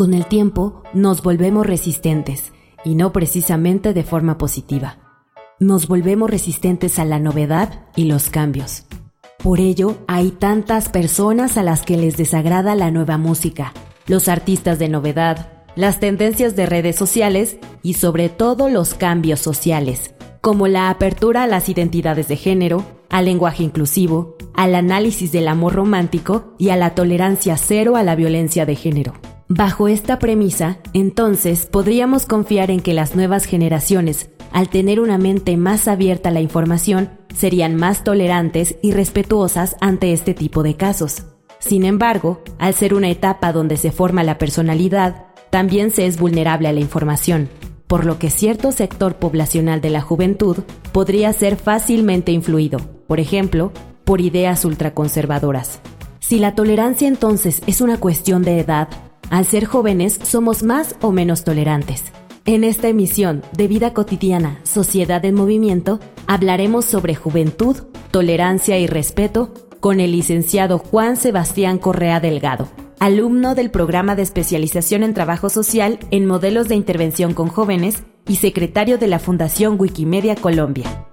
Con el tiempo nos volvemos resistentes, y no precisamente de forma positiva. Nos volvemos resistentes a la novedad y los cambios. Por ello, hay tantas personas a las que les desagrada la nueva música, los artistas de novedad, las tendencias de redes sociales y sobre todo los cambios sociales, como la apertura a las identidades de género, al lenguaje inclusivo, al análisis del amor romántico y a la tolerancia cero a la violencia de género. Bajo esta premisa, entonces podríamos confiar en que las nuevas generaciones, al tener una mente más abierta a la información, serían más tolerantes y respetuosas ante este tipo de casos. Sin embargo, al ser una etapa donde se forma la personalidad, también se es vulnerable a la información, por lo que cierto sector poblacional de la juventud podría ser fácilmente influido, por ejemplo, por ideas ultraconservadoras. Si la tolerancia entonces es una cuestión de edad, al ser jóvenes somos más o menos tolerantes. En esta emisión de Vida Cotidiana, Sociedad en Movimiento, hablaremos sobre juventud, tolerancia y respeto con el licenciado Juan Sebastián Correa Delgado, alumno del programa de especialización en trabajo social en modelos de intervención con jóvenes y secretario de la Fundación Wikimedia Colombia.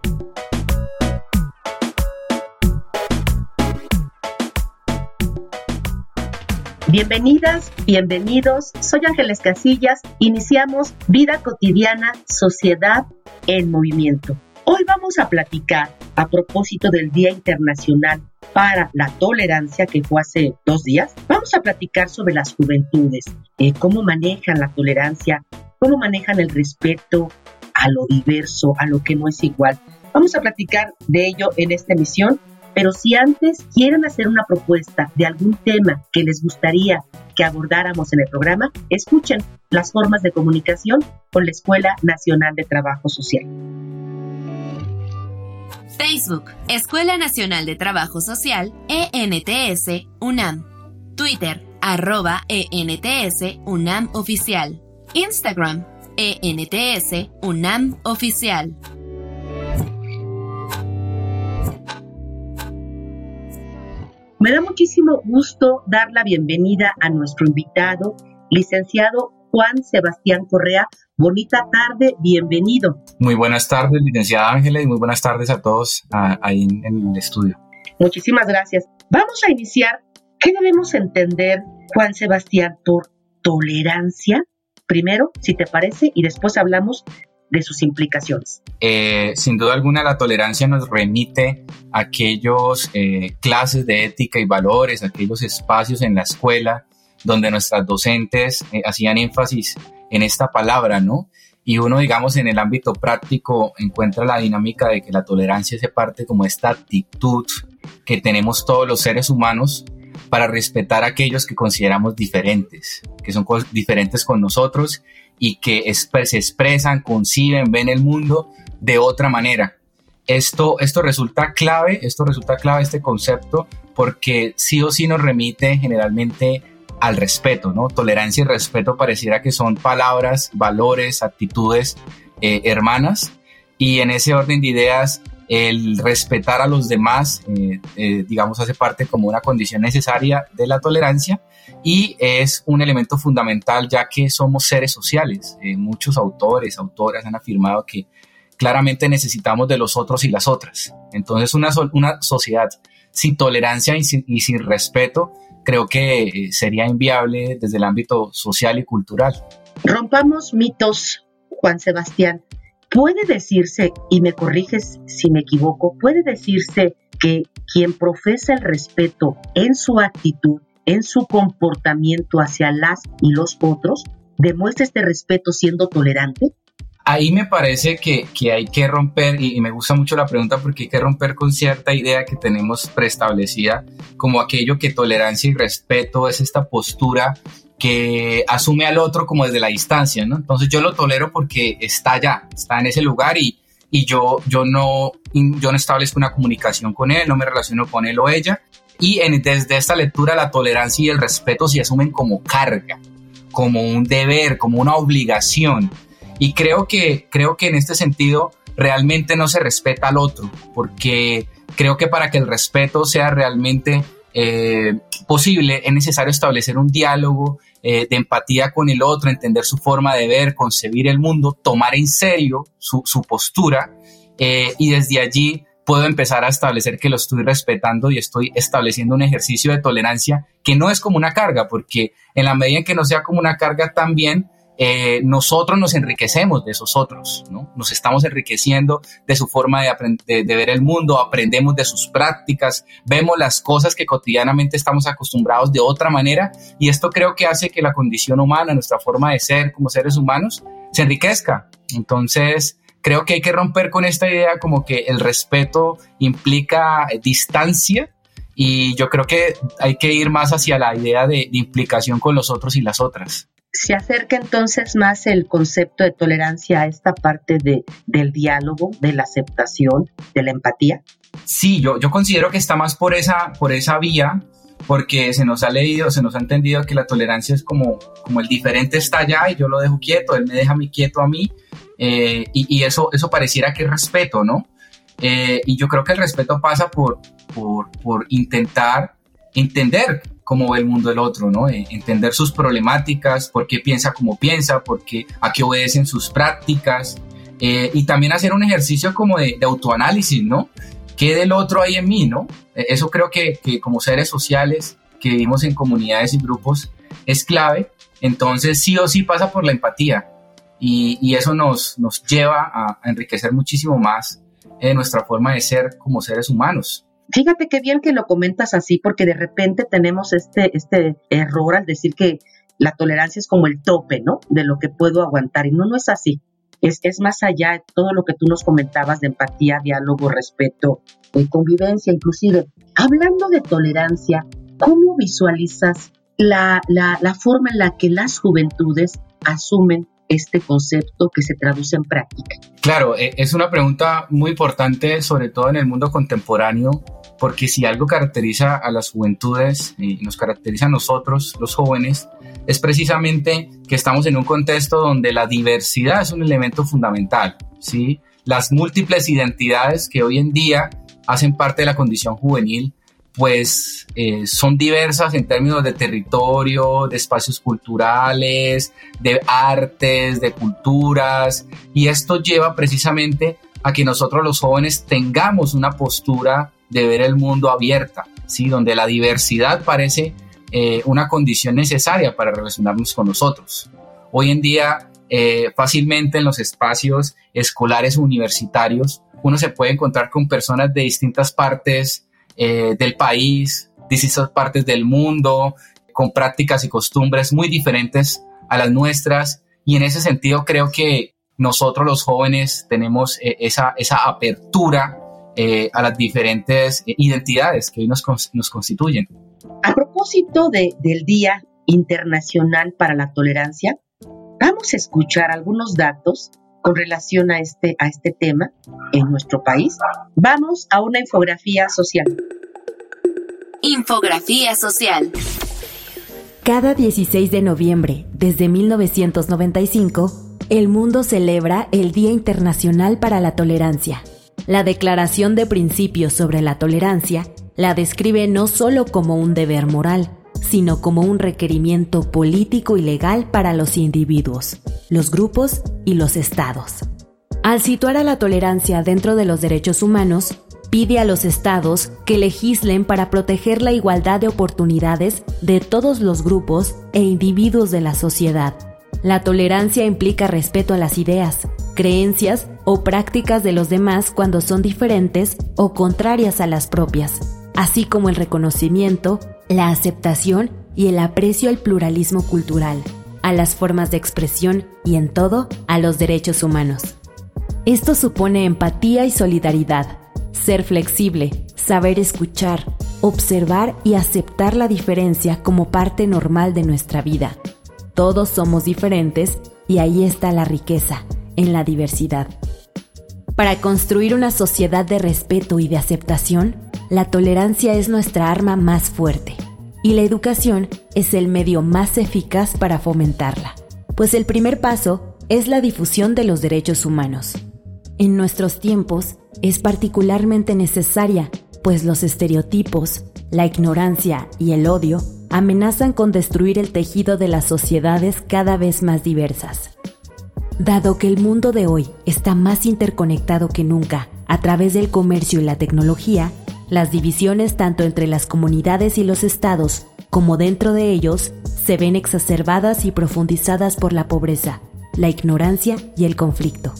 Bienvenidas, bienvenidos. Soy Ángeles Casillas. Iniciamos Vida Cotidiana, Sociedad en Movimiento. Hoy vamos a platicar a propósito del Día Internacional para la Tolerancia que fue hace dos días. Vamos a platicar sobre las juventudes, eh, cómo manejan la tolerancia, cómo manejan el respeto a lo diverso, a lo que no es igual. Vamos a platicar de ello en esta emisión pero si antes quieren hacer una propuesta de algún tema que les gustaría que abordáramos en el programa, escuchen las formas de comunicación con la Escuela Nacional de Trabajo Social. Facebook, Escuela Nacional de Trabajo Social, ENTS, UNAM. Twitter, arroba ENTS, UNAM Oficial. Instagram, ENTS, UNAM Oficial. Me da muchísimo gusto dar la bienvenida a nuestro invitado, licenciado Juan Sebastián Correa. Bonita tarde, bienvenido. Muy buenas tardes, licenciada Ángela, y muy buenas tardes a todos ahí en, en el estudio. Muchísimas gracias. Vamos a iniciar. ¿Qué debemos entender, Juan Sebastián, por tolerancia? Primero, si te parece, y después hablamos de sus implicaciones. Eh, sin duda alguna, la tolerancia nos remite a aquellos eh, clases de ética y valores, aquellos espacios en la escuela donde nuestras docentes eh, hacían énfasis en esta palabra, ¿no? Y uno, digamos, en el ámbito práctico encuentra la dinámica de que la tolerancia se parte como esta actitud que tenemos todos los seres humanos para respetar a aquellos que consideramos diferentes, que son diferentes con nosotros y que se expresan, conciben, ven el mundo de otra manera. Esto, esto resulta clave, esto resulta clave este concepto porque sí o sí nos remite generalmente al respeto, ¿no? Tolerancia y respeto pareciera que son palabras, valores, actitudes eh, hermanas y en ese orden de ideas el respetar a los demás, eh, eh, digamos, hace parte como una condición necesaria de la tolerancia y es un elemento fundamental ya que somos seres sociales. Eh, muchos autores, autoras han afirmado que claramente necesitamos de los otros y las otras. Entonces una, una sociedad sin tolerancia y sin, y sin respeto creo que sería inviable desde el ámbito social y cultural. Rompamos mitos, Juan Sebastián. Puede decirse, y me corriges si me equivoco, puede decirse que quien profesa el respeto en su actitud, en su comportamiento hacia las y los otros, demuestra este respeto siendo tolerante? ahí me parece que, que hay que romper, y, me gusta mucho la pregunta porque hay que romper con cierta idea que tenemos preestablecida, como aquello que tolerancia y respeto es esta postura que asume al otro como desde la distancia, ¿no? Entonces yo lo tolero porque está allá, está en ese lugar y, y yo, yo, no, yo no establezco una comunicación con él, no me relaciono con él o ella. Y desde esta lectura la tolerancia y el respeto se asumen como carga, como un deber, como una obligación. Y creo que, creo que en este sentido realmente no se respeta al otro, porque creo que para que el respeto sea realmente eh, posible es necesario establecer un diálogo eh, de empatía con el otro, entender su forma de ver, concebir el mundo, tomar en serio su, postura eh, y desde allí puedo empezar a establecer que lo estoy respetando y estoy estableciendo un ejercicio de tolerancia que no es como una carga, porque en la medida en que no sea como una carga también eh, nosotros nos enriquecemos de esos otros, ¿no? Nos estamos enriqueciendo de su forma de, de, ver el mundo, aprendemos de sus prácticas, vemos las cosas que cotidianamente estamos acostumbrados de otra manera y esto creo que hace que la condición humana, nuestra forma de ser como seres humanos, se enriquezca. Entonces, creo que hay que romper con esta idea como que el respeto implica distancia y yo creo que hay que ir más hacia la idea de implicación con los otros y las otras se acerca entonces más el concepto de tolerancia a esta parte de, del diálogo, de la aceptación, de la empatía? Sí, yo, yo considero que está más por esa, por esa vía, porque se nos ha leído, se nos ha entendido que la tolerancia es como, como el diferente está allá y yo lo dejo quieto, él me deja mí quieto a mí, eh, y, eso, eso pareciera que es respeto, ¿no? Eh, y yo creo que el respeto pasa por, por, por intentar entender cómo ve el mundo del otro, ¿no? Eh, entender sus problemáticas, por qué piensa como piensa, por qué, a qué obedecen sus prácticas, y también hacer un ejercicio como de, autoanálisis, ¿no? ¿Qué del otro hay en mí, no? Eh, eso creo que, que, como seres sociales que vivimos en comunidades y grupos es clave, entonces sí o sí pasa por la empatía, y, eso nos, nos lleva a, enriquecer muchísimo más nuestra forma de ser como seres humanos. Fíjate qué bien que lo comentas así, porque de repente tenemos este, este error al decir que la tolerancia es como el tope, ¿no? De lo que puedo aguantar. Y no, no es así. Es, más allá de todo lo que tú nos comentabas de empatía, diálogo, respeto, eh, convivencia, inclusive. Hablando de tolerancia, ¿cómo visualizas la, la, forma en la que las juventudes asumen este concepto que se traduce en práctica? Claro, e, es una pregunta muy importante, sobre todo en el mundo contemporáneo, porque si algo caracteriza a las juventudes y nos caracteriza a nosotros, los jóvenes, es precisamente que estamos en un contexto donde la diversidad es un elemento fundamental, ¿sí? Las múltiples identidades que hoy en día hacen parte de la condición juvenil, pues eh, son diversas en términos de territorio, de espacios culturales, de artes, de culturas, y esto lleva precisamente a que nosotros los jóvenes tengamos una postura de ver el mundo abierta, ¿sí? donde la diversidad parece eh, una condición necesaria para relacionarnos con nosotros. Hoy en día, eh, fácilmente en los espacios escolares universitarios, uno se puede encontrar con personas de distintas partes eh, del país, distintas partes del mundo, con prácticas y costumbres muy diferentes a las nuestras. Y en ese sentido creo que nosotros los jóvenes tenemos esa, esa apertura a las diferentes identidades que hoy nos, nos constituyen. A propósito de, del Día Internacional para la Tolerancia, vamos a escuchar algunos datos con relación a este, a este tema en nuestro país. Vamos a una infografía social. Infografía social. Cada 16 de noviembre, desde 1995, el mundo celebra el Día Internacional para la Tolerancia. La Declaración de Principios sobre la Tolerancia la describe no solo como un deber moral, sino como un requerimiento político y legal para los individuos, los grupos y los estados. Al situar a la tolerancia dentro de los derechos humanos, pide a los estados que legislen para proteger la igualdad de oportunidades de todos los grupos e individuos de la sociedad. La tolerancia implica respeto a las ideas, creencias o prácticas de los demás cuando son diferentes o contrarias a las propias, así como el reconocimiento, la aceptación y el aprecio al pluralismo cultural, a las formas de expresión y en todo a los derechos humanos. Esto supone empatía y solidaridad, ser flexible, saber escuchar, observar y aceptar la diferencia como parte normal de nuestra vida. Todos somos diferentes y ahí está la riqueza, en la diversidad. Para construir una sociedad de respeto y de aceptación, la tolerancia es nuestra arma más fuerte y la educación es el medio más eficaz para fomentarla, pues el primer paso es la difusión de los derechos humanos. En nuestros tiempos es particularmente necesaria, pues los estereotipos, la ignorancia y el odio amenazan con destruir el tejido de las sociedades cada vez más diversas. Dado que el mundo de hoy está más interconectado que nunca a través del comercio y la tecnología, las divisiones tanto entre las comunidades y los estados como dentro de ellos se ven exacerbadas y profundizadas por la pobreza, la ignorancia y el conflicto.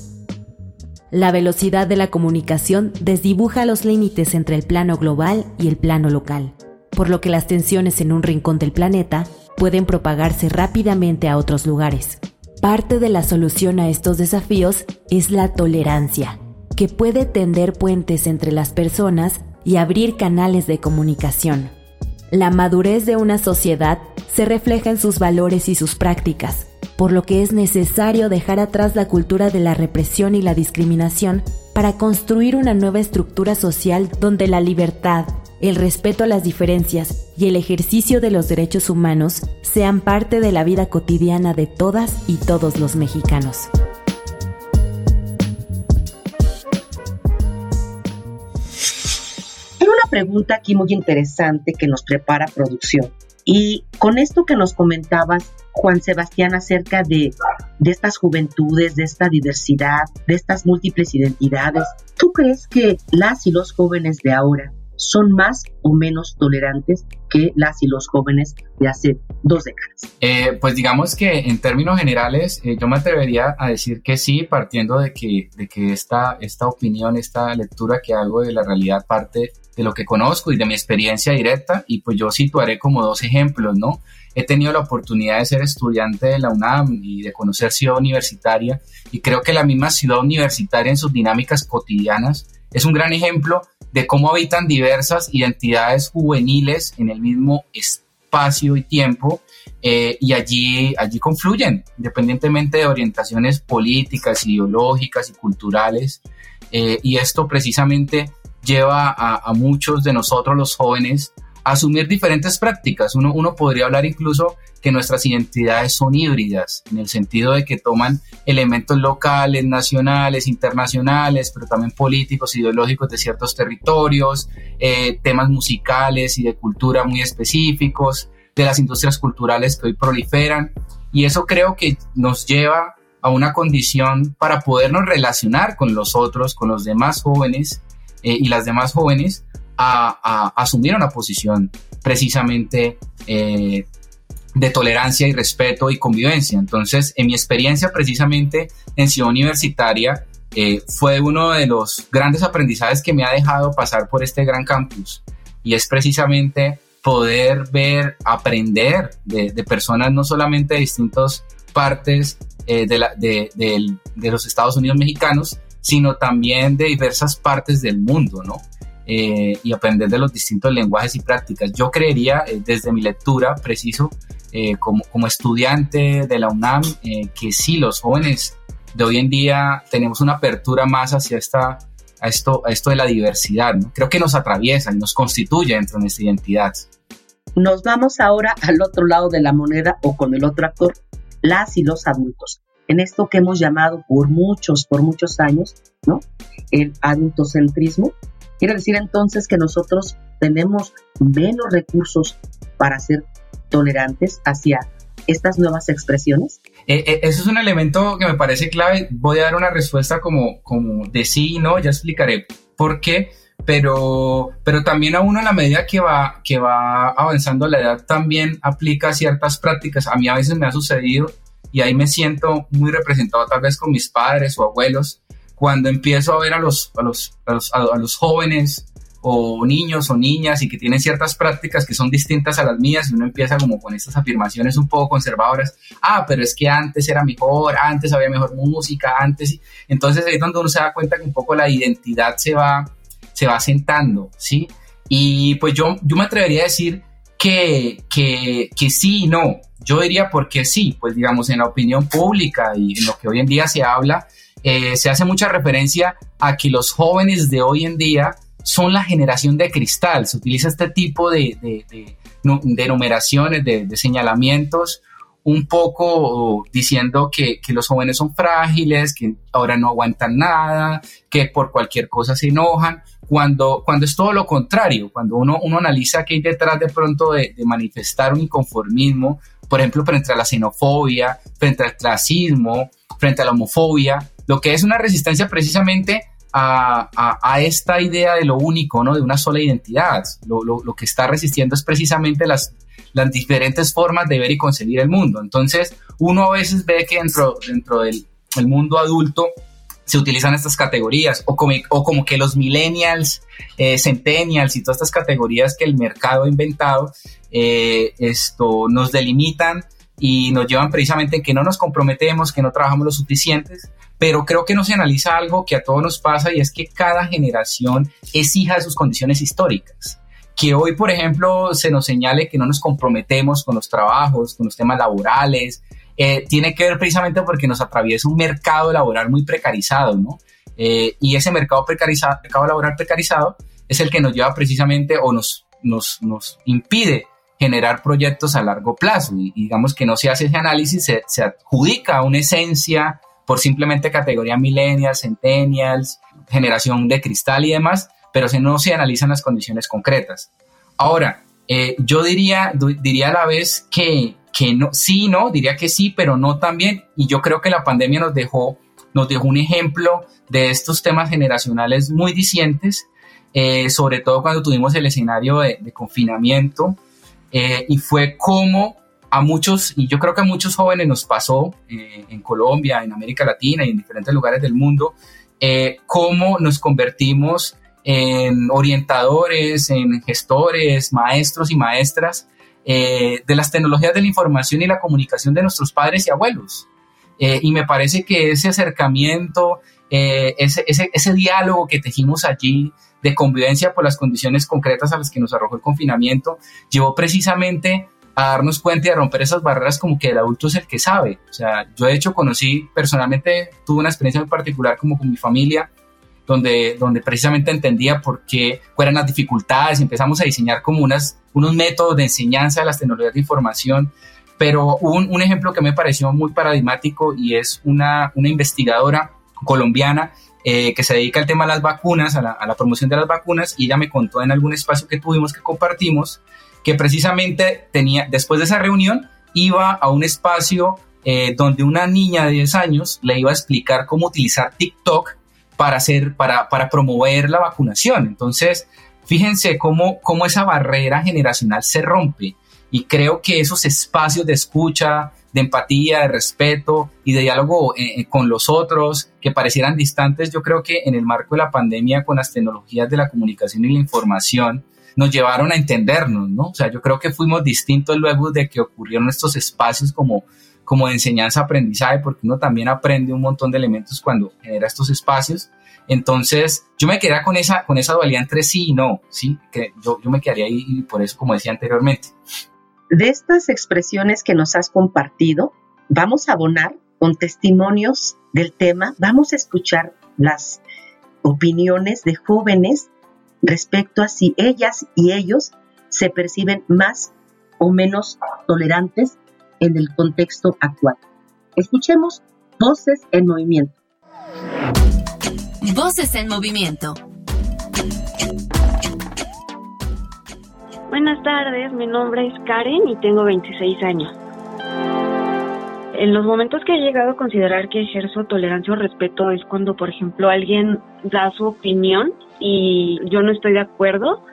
La velocidad de la comunicación desdibuja los límites entre el plano global y el plano local, por lo que las tensiones en un rincón del planeta pueden propagarse rápidamente a otros lugares. Parte de la solución a estos desafíos es la tolerancia, que puede tender puentes entre las personas y abrir canales de comunicación. La madurez de una sociedad se refleja en sus valores y sus prácticas, por lo que es necesario dejar atrás la cultura de la represión y la discriminación para construir una nueva estructura social donde la libertad, el respeto a las diferencias y el ejercicio de los derechos humanos sean parte de la vida cotidiana de todas y todos los mexicanos. Pregunta aquí muy interesante que nos prepara producción. Y con esto que nos comentabas, Juan Sebastián, acerca de, de estas juventudes, de esta diversidad, de estas múltiples identidades, ¿tú crees que las y los jóvenes de ahora son más o menos tolerantes que las y los jóvenes de hace dos décadas? Eh, pues digamos que en términos generales eh, yo me atrevería a decir que sí, partiendo de que, de que esta, esta opinión, esta lectura que hago de la realidad parte de lo que conozco y de mi experiencia directa y pues yo situaré como dos ejemplos, ¿no? He tenido la oportunidad de ser estudiante de la UNAM y de conocer ciudad universitaria y creo que la misma ciudad universitaria en sus dinámicas cotidianas es un gran ejemplo de cómo habitan diversas identidades juveniles en el mismo espacio y tiempo eh, y allí, allí confluyen, independientemente de orientaciones políticas, ideológicas y culturales. Eh, y esto precisamente lleva a, muchos de nosotros los jóvenes a asumir diferentes prácticas. Uno, uno podría hablar incluso que nuestras identidades son híbridas, en el sentido de que toman elementos locales, nacionales, internacionales, pero también políticos, ideológicos de ciertos territorios, eh, temas musicales y de cultura muy específicos, de las industrias culturales que hoy proliferan. Y eso creo que nos lleva a una condición para podernos relacionar con los otros, con los demás jóvenes eh, y las demás jóvenes, a, asumir una posición precisamente eh, de tolerancia y respeto y convivencia. Entonces, en mi experiencia precisamente en Ciudad Universitaria, eh, fue uno de los grandes aprendizajes que me ha dejado pasar por este gran campus y es precisamente poder ver, aprender de, personas no solamente de distintas partes eh, de, de, los Estados Unidos mexicanos, sino también de diversas partes del mundo, ¿no? Eh, y aprender de los distintos lenguajes y prácticas. Yo creería, desde mi lectura, preciso, eh, como, como, estudiante de la UNAM, eh, que sí, los jóvenes de hoy en día tenemos una apertura más hacia esta, a, esto, a esto de la diversidad. ¿no? Creo que nos atraviesa y nos constituye dentro de nuestra identidad. Nos vamos ahora al otro lado de la moneda o con el otro actor, las y los adultos. En esto que hemos llamado por muchos, por muchos años, ¿no? El adultocentrismo. Quiere decir entonces que nosotros tenemos menos recursos para ser tolerantes hacia estas nuevas expresiones? Eh, eh, eso es un elemento que me parece clave. Voy a dar una respuesta como, como de sí y no, ya explicaré por qué, pero, pero también a uno a la medida que va, que va avanzando la edad también aplica ciertas prácticas. A mí a veces me ha sucedido y ahí me siento muy representado tal vez con mis padres o abuelos, cuando empiezo a ver a los, a los, a los, a los jóvenes o niños o niñas y que tienen ciertas prácticas que son distintas a las mías y uno empieza como con estas afirmaciones un poco conservadoras, ah, pero es que antes era mejor, antes había mejor música, antes, entonces es donde uno se da cuenta que un poco la identidad se va, se va sentando, ¿sí? Y pues yo, yo me atrevería a decir que, que, que sí y no. Yo diría porque sí, pues digamos en la opinión pública y en lo que hoy en día se habla, eh, se hace mucha referencia a que los jóvenes de hoy en día son la generación de cristal. Se utiliza este tipo de, de, de, de, señalamientos, un poco diciendo que, que, los jóvenes son frágiles, que ahora no aguantan nada, que por cualquier cosa se enojan, cuando, cuando es todo lo contrario, cuando uno, uno analiza que hay detrás de pronto de, manifestar un inconformismo, por ejemplo, frente a la xenofobia, frente al clasismo, frente a la homofobia, lo que es una resistencia precisamente a, esta idea de lo único, ¿no? de una sola identidad. Lo, que está resistiendo es precisamente las, las diferentes formas de ver y concebir el mundo. Entonces, uno a veces ve que dentro, dentro del el mundo adulto se utilizan estas categorías, o como, o como que los millennials, eh, centennials y todas estas categorías que el mercado ha inventado, eh, esto nos delimitan y nos llevan precisamente en que no nos comprometemos, que no trabajamos lo suficientes, pero creo que no se analiza algo que a todos nos pasa y es que cada generación es hija de sus condiciones históricas. Que hoy, por ejemplo, se nos señale que no nos comprometemos con los trabajos, con los temas laborales, eh, tiene que ver precisamente porque nos atraviesa un mercado laboral muy precarizado, ¿no? Eh, y ese mercado, precarizado, mercado laboral precarizado es el que nos lleva precisamente o nos, nos, nos impide generar proyectos a largo plazo. Y, digamos que no se hace ese análisis, se, se adjudica una esencia por simplemente categoría millennials, centennials, generación de cristal y demás, pero si no se analizan las condiciones concretas. Ahora, eh, yo diría, diría a la vez que, que no, sí, no, diría que sí, pero no también. Y yo creo que la pandemia nos dejó, nos dejó un ejemplo de estos temas generacionales muy discientes, eh, sobre todo cuando tuvimos el escenario de, confinamiento, eh, y fue como a muchos, y yo creo que a muchos jóvenes nos pasó eh, en Colombia, en América Latina y en diferentes lugares del mundo, eh, cómo nos convertimos en orientadores, en gestores, maestros y maestras eh, de las tecnologías de la información y la comunicación de nuestros padres y abuelos. y me parece que ese acercamiento, ese, ese, ese diálogo que tejimos allí de convivencia por las condiciones concretas a las que nos arrojó el confinamiento, llevó precisamente a darnos cuenta y a romper esas barreras como que el adulto es el que sabe. O sea, yo de hecho conocí personalmente, tuve una experiencia muy particular como con mi familia, donde, donde precisamente entendía por qué eran las dificultades, empezamos a diseñar como unas, unos métodos de enseñanza de las tecnologías de información, pero un, un ejemplo que me pareció muy paradigmático y es una, una investigadora colombiana eh, que se dedica al tema de las vacunas, a la, a la, promoción de las vacunas, y ella me contó en algún espacio que tuvimos, que compartimos, que precisamente tenía, después de esa reunión, iba a un espacio eh, donde una niña de 10 años le iba a explicar cómo utilizar TikTok para, hacer, para, para promover la vacunación. Entonces, fíjense cómo, cómo esa barrera generacional se rompe. Y creo que esos espacios de escucha, de empatía, de respeto y de diálogo eh, eh, con los otros que parecieran distantes, yo creo que en el marco de la pandemia con las tecnologías de la comunicación y la información, nos llevaron a entendernos, ¿no? O sea, yo creo que fuimos distintos luego de que ocurrieron estos espacios como, como de enseñanza-aprendizaje, porque uno también aprende un montón de elementos cuando genera estos espacios. Entonces, yo me quedé con esa, con esa dualidad entre sí y no, ¿sí? Que yo, yo me quedaría ahí y por eso, como decía anteriormente. De estas expresiones que nos has compartido, vamos a abonar con testimonios del tema, vamos a escuchar las opiniones de jóvenes respecto a si ellas y ellos se perciben más o menos tolerantes en el contexto actual. Escuchemos Voces en Movimiento. Voces en Movimiento. Buenas tardes, mi nombre es Karen y tengo 26 años. En los momentos que he llegado a considerar que ejerzo tolerancia o respeto es cuando, por ejemplo, alguien da su opinión y yo no estoy de acuerdo,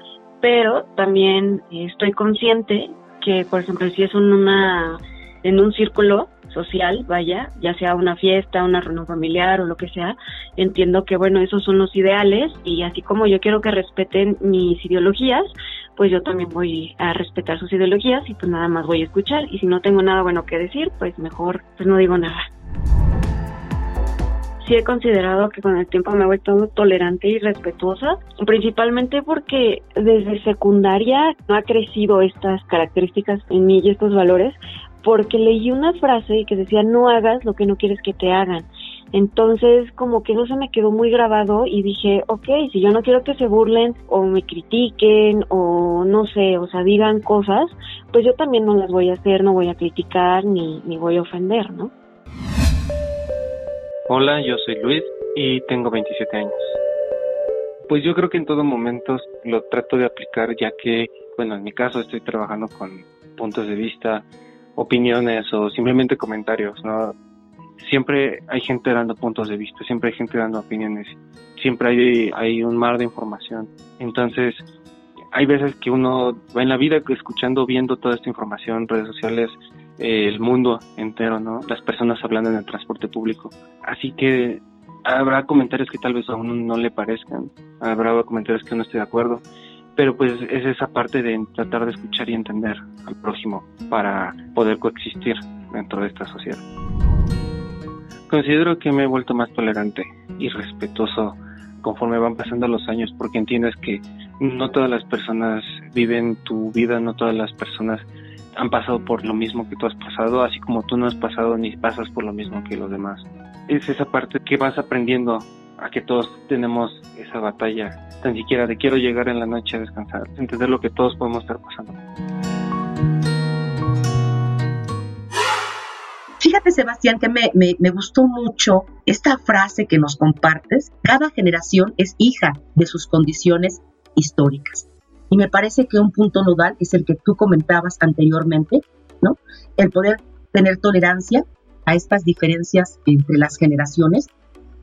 pero también estoy consciente que, por ejemplo, si es una en un círculo social, vaya, ya sea una fiesta, una reunión familiar o lo que sea, entiendo que, bueno, esos son los ideales y así como yo quiero que respeten mis ideologías, pues yo también voy a respetar sus ideologías y pues nada más voy a escuchar y si no tengo nada bueno que decir, pues mejor pues no digo nada sí he considerado que con el tiempo me he vuelto tolerante y respetuosa, principalmente porque desde secundaria no ha crecido estas características en mí y estos valores, porque leí una frase que decía no hagas lo que no quieres que te hagan. Entonces, como que no se me quedó muy grabado y dije, ok, si yo no quiero que se burlen o me critiquen o no sé, o sea, digan cosas, pues yo también no las voy a hacer, no voy a criticar ni, ni voy a ofender, ¿no? Hola, yo soy Luis y tengo 27 años. Pues yo creo que en todo momento lo trato de aplicar ya que, bueno, en mi caso estoy trabajando con puntos de vista opiniones o simplemente comentarios, ¿no? Siempre hay gente dando puntos de vista, siempre hay gente dando opiniones, siempre hay, hay un mar de información. Entonces, hay veces que uno va en la vida escuchando, viendo toda esta información, redes sociales, el mundo entero, ¿no? Las personas hablando en el transporte público. Así que habrá comentarios que tal vez a uno no le parezcan, habrá comentarios que no esté de acuerdo, pero pues es esa parte de tratar de escuchar y entender al prójimo para poder coexistir dentro de esta sociedad. Considero que me he vuelto más tolerante y respetuoso conforme van pasando los años porque entiendes que no todas las personas viven tu vida, no todas las personas han pasado por lo mismo que tú has pasado, así como tú no has pasado ni pasas por lo mismo que los demás. Es esa parte que vas aprendiendo a que todos tenemos esa batalla, tan siquiera de quiero llegar en la noche a descansar, entender lo que todos podemos estar pasando. Fíjate, Sebastián, que me, me, gustó mucho esta frase que nos compartes. Cada generación es hija de sus condiciones históricas. Y me parece que un punto nodal es el que tú comentabas anteriormente, ¿no? El poder tener tolerancia a estas diferencias entre las generaciones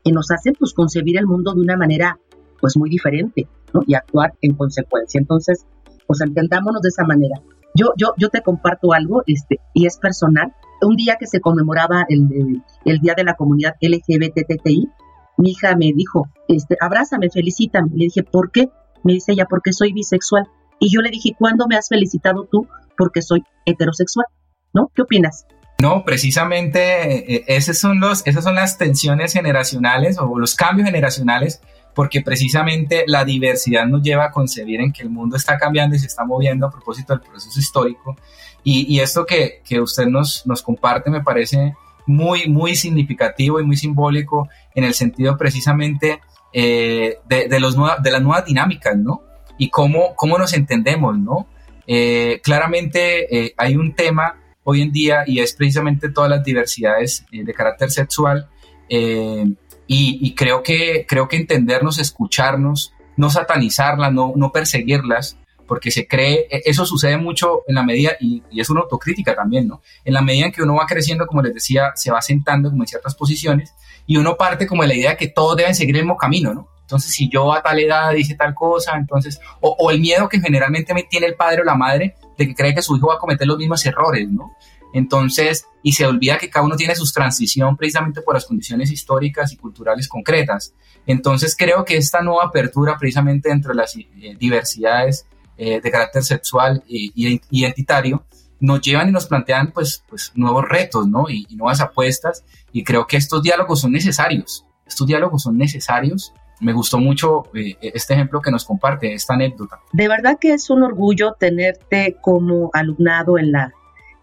que nos hacen pues concebir el mundo de una manera pues muy diferente ¿no? y actuar en consecuencia. Entonces, pues entendámonos de esa manera. Yo, yo, yo te comparto algo este, y es personal. Un día que se conmemoraba el, el Día de la Comunidad LGBTTI, mi hija me dijo, este, abrázame, felicítame. Le dije, ¿por qué? Me dice ella, porque soy bisexual. Y yo le dije, ¿cuándo me has felicitado tú? Porque soy heterosexual. ¿No? ¿Qué opinas? No, precisamente eh, esas, son los, esas son las tensiones generacionales o los cambios generacionales, porque precisamente la diversidad nos lleva a concebir en que el mundo está cambiando y se está moviendo a propósito del proceso histórico. Y, esto que, que, usted nos, nos comparte me parece muy, muy significativo y muy simbólico en el sentido precisamente eh, de, los de las nuevas dinámicas, ¿no? Y cómo, cómo nos entendemos, ¿no? Eh, claramente hay un tema hoy en día y es precisamente todas las diversidades eh, de carácter sexual eh, y, creo, que, creo que entendernos, escucharnos, no satanizarlas, no, no perseguirlas, porque se cree, e, eso sucede mucho en la medida, y, y, es una autocrítica también, ¿no? En la medida en que uno va creciendo, como les decía, se va sentando como en ciertas posiciones y uno parte como de la idea de que todos deben seguir el mismo camino, ¿no? Entonces, si yo a tal edad dice tal cosa, entonces, o, el miedo que generalmente me tiene el padre o la madre de que cree que su hijo va a cometer los mismos errores, ¿no? Entonces, y se olvida que cada uno tiene su transición precisamente por las condiciones históricas y culturales concretas. Entonces, creo que esta nueva apertura precisamente entre las eh, diversidades eh, de carácter sexual y, identitario nos llevan y nos plantean pues, pues nuevos retos, ¿no? Y, nuevas apuestas. Y creo que estos diálogos son necesarios. Estos diálogos son necesarios me gustó mucho eh, este ejemplo que nos comparte, esta anécdota. De verdad que es un orgullo tenerte como alumnado en la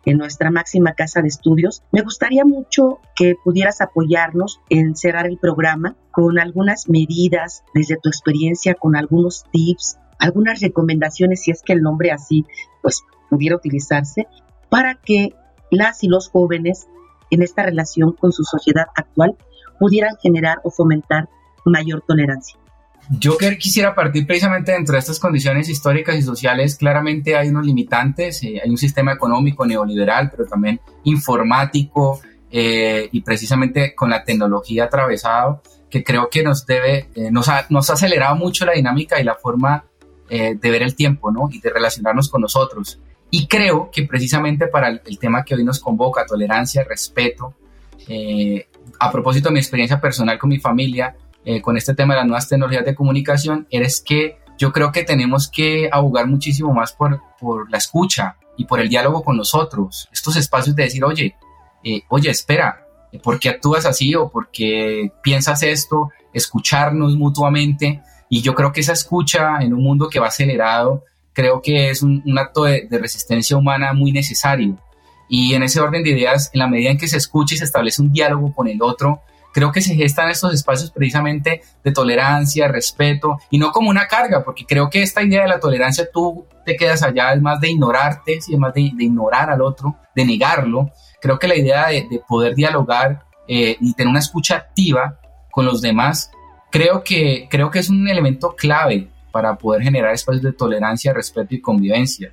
en nuestra máxima casa de estudios. Me gustaría mucho que pudieras apoyarnos en cerrar el programa con algunas medidas desde tu experiencia, con algunos tips, algunas recomendaciones, si es que el nombre así pues pudiera utilizarse, para que las y los jóvenes en esta relación con su sociedad actual pudieran generar o fomentar mayor tolerancia. Yo quisiera partir precisamente dentro de estas condiciones históricas y sociales. Claramente hay unos limitantes, eh, hay un sistema económico neoliberal, pero también informático eh, y precisamente con la tecnología atravesado, que creo que nos debe, eh, nos, ha, nos ha acelerado mucho la dinámica y la forma de ver el tiempo, ¿no? Y de relacionarnos con nosotros. Y creo que precisamente para el, tema que hoy nos convoca, tolerancia, respeto, eh, a propósito de mi experiencia personal con mi familia, eh, con este tema de las nuevas tecnologías de comunicación, es que yo creo que tenemos que abogar muchísimo más por, por la escucha y por el diálogo con nosotros. Estos espacios de decir, oye, eh, oye, espera, ¿por qué actúas así o por qué piensas esto? Escucharnos mutuamente. Y yo creo que esa escucha en un mundo que va acelerado, creo que es un, acto de, de, resistencia humana muy necesario. Y en ese orden de ideas, en la medida en que se escucha y se establece un diálogo con el otro, creo que se gestan estos espacios precisamente de tolerancia, respeto y no como una carga, porque creo que esta idea de la tolerancia tú te quedas allá, es más de ignorarte, es más de, ignorar al otro, de negarlo. Creo que la idea de, poder dialogar eh, y tener una escucha activa con los demás, creo que, creo que es un elemento clave para poder generar espacios de tolerancia, respeto y convivencia.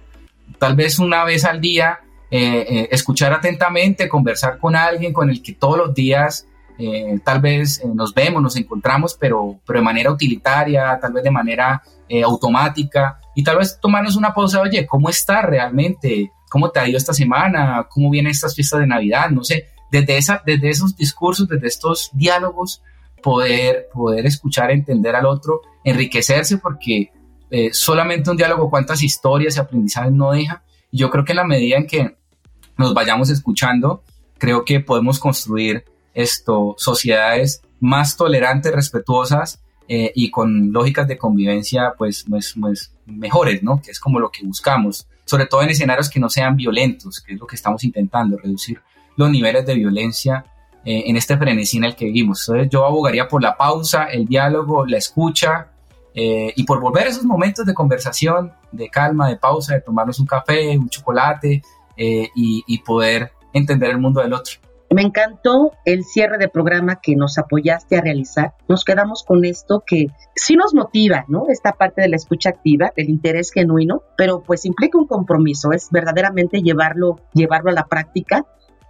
Tal vez una vez al día eh, eh, escuchar atentamente, conversar con alguien con el que todos los días eh, tal vez nos vemos, nos encontramos, pero, pero de manera utilitaria, tal vez de manera automática, y tal vez tomarnos una pausa, oye, ¿cómo está realmente? ¿Cómo te ha ido esta semana? ¿Cómo vienen estas fiestas de Navidad? No sé, desde, esa, desde esos discursos, desde estos diálogos, poder, poder escuchar, entender al otro, enriquecerse, porque solamente un diálogo, cuántas historias y aprendizajes no deja. yo creo que en la medida en que nos vayamos escuchando, creo que podemos construir esto, sociedades más tolerantes, respetuosas eh, y con lógicas de convivencia pues, pues, pues, mejores, ¿no? Que es como lo que buscamos, sobre todo en escenarios que no sean violentos, que es lo que estamos intentando, reducir los niveles de violencia eh, en este frenesí en el que vivimos. Entonces yo abogaría por la pausa, el diálogo, la escucha eh, y por volver a esos momentos de conversación, de calma, de pausa, de tomarnos un café, un chocolate y, y poder entender el mundo del otro. Me encantó el cierre de programa que nos apoyaste a realizar. Nos quedamos con esto que sí nos motiva, ¿no? Esta parte de la escucha activa, el interés genuino, pero pues implica un compromiso, es verdaderamente llevarlo, llevarlo a la práctica,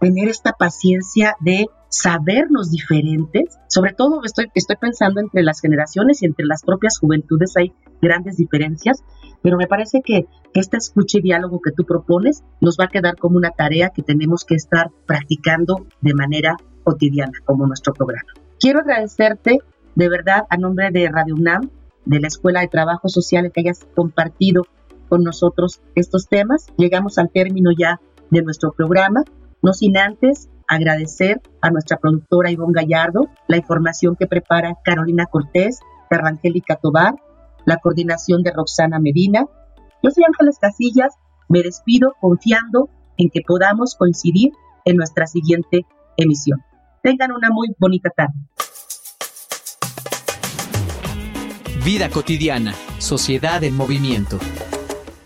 tener esta paciencia de sabernos diferentes. Sobre todo estoy, estoy pensando entre las generaciones y entre las propias juventudes hay grandes diferencias, pero me parece que este escucha y diálogo que tú propones nos va a quedar como una tarea que tenemos que estar practicando de manera cotidiana, como nuestro programa. Quiero agradecerte de verdad a nombre de Radio UNAM, de la Escuela de Trabajo Social, que hayas compartido con nosotros estos temas. Llegamos al término ya de nuestro programa, no sin antes agradecer a nuestra productora Ivonne Gallardo la información que prepara Carolina Cortés, Angélica Tobar, la coordinación de Roxana Medina. Yo soy Ángeles Casillas, me despido confiando en que podamos coincidir en nuestra siguiente emisión. Tengan una muy bonita tarde. Vida cotidiana, sociedad en movimiento.